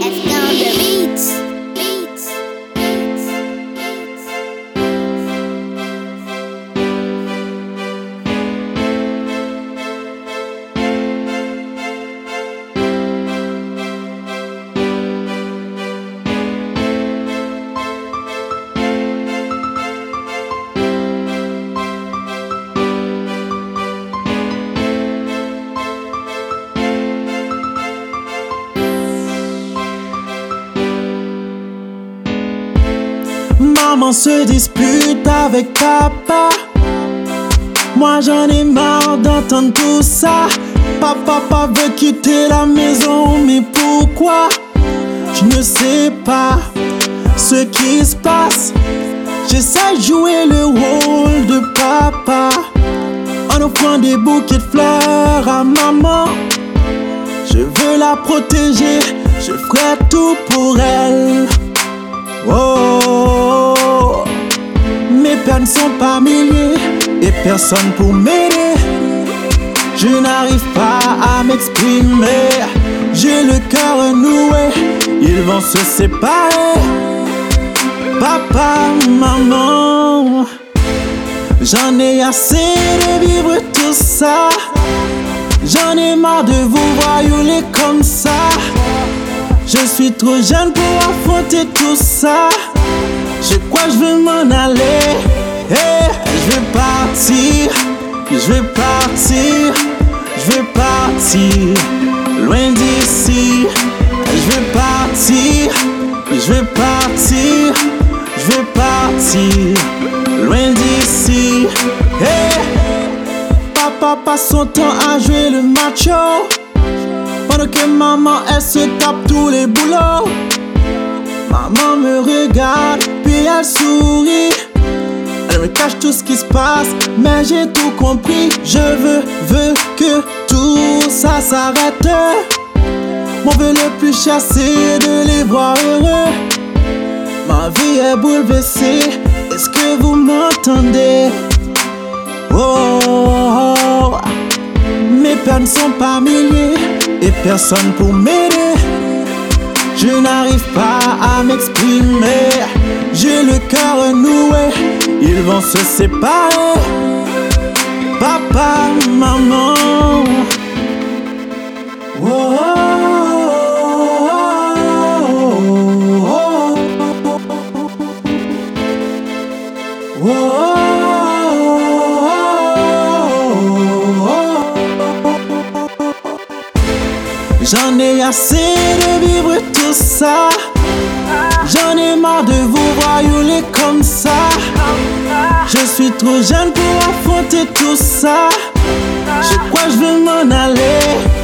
Let's go. Maman se dispute avec papa. Moi j'en ai marre d'entendre tout ça. Papa, veut quitter la maison, mais pourquoi? Je ne sais pas ce qui se passe. J'essaie de jouer le rôle de papa en offrant des bouquets de fleurs à maman. Je veux la protéger, je ferai tout pour elle. Oh, mes peines sont pas milliers et personne pour m'aider. Je n'arrive pas à m'exprimer. J'ai le cœur noué, ils vont se séparer. Papa, maman, j'en ai assez de vivre tout ça. J'en ai marre de vous voyouler comme ça. Je suis trop jeune pour affronter tout ça. Je crois que je veux m'en aller. Hey, je vais partir. Je vais partir. Je vais partir. Loin d'ici. Je vais partir. Je vais partir. Je vais partir. Loin d'ici. Hey, papa passe son temps à jouer le macho. Pendant que maman elle se tape tous les boulots Maman me regarde puis elle sourit. Elle me cache tout ce qui se passe Mais j'ai tout compris. Je veux, veux que tout ça s'arrête. Mon vœu le plus cher c'est de les voir heureux. Ma vie est bouleversée. Est-ce que vous m'entendez? Oh, oh, oh. Mes peines sont pas milliers et personne pour m'aider. Je n'arrive pas à m'exprimer. J'ai le cœur noué, ils vont se séparer. Papa, maman. Oh, oh, oh, oh, J'en ai assez de vivre tout ça. J'en ai marre de vous voyouler comme ça. Je suis trop jeune pour affronter tout ça. Je crois que je veux m'en aller.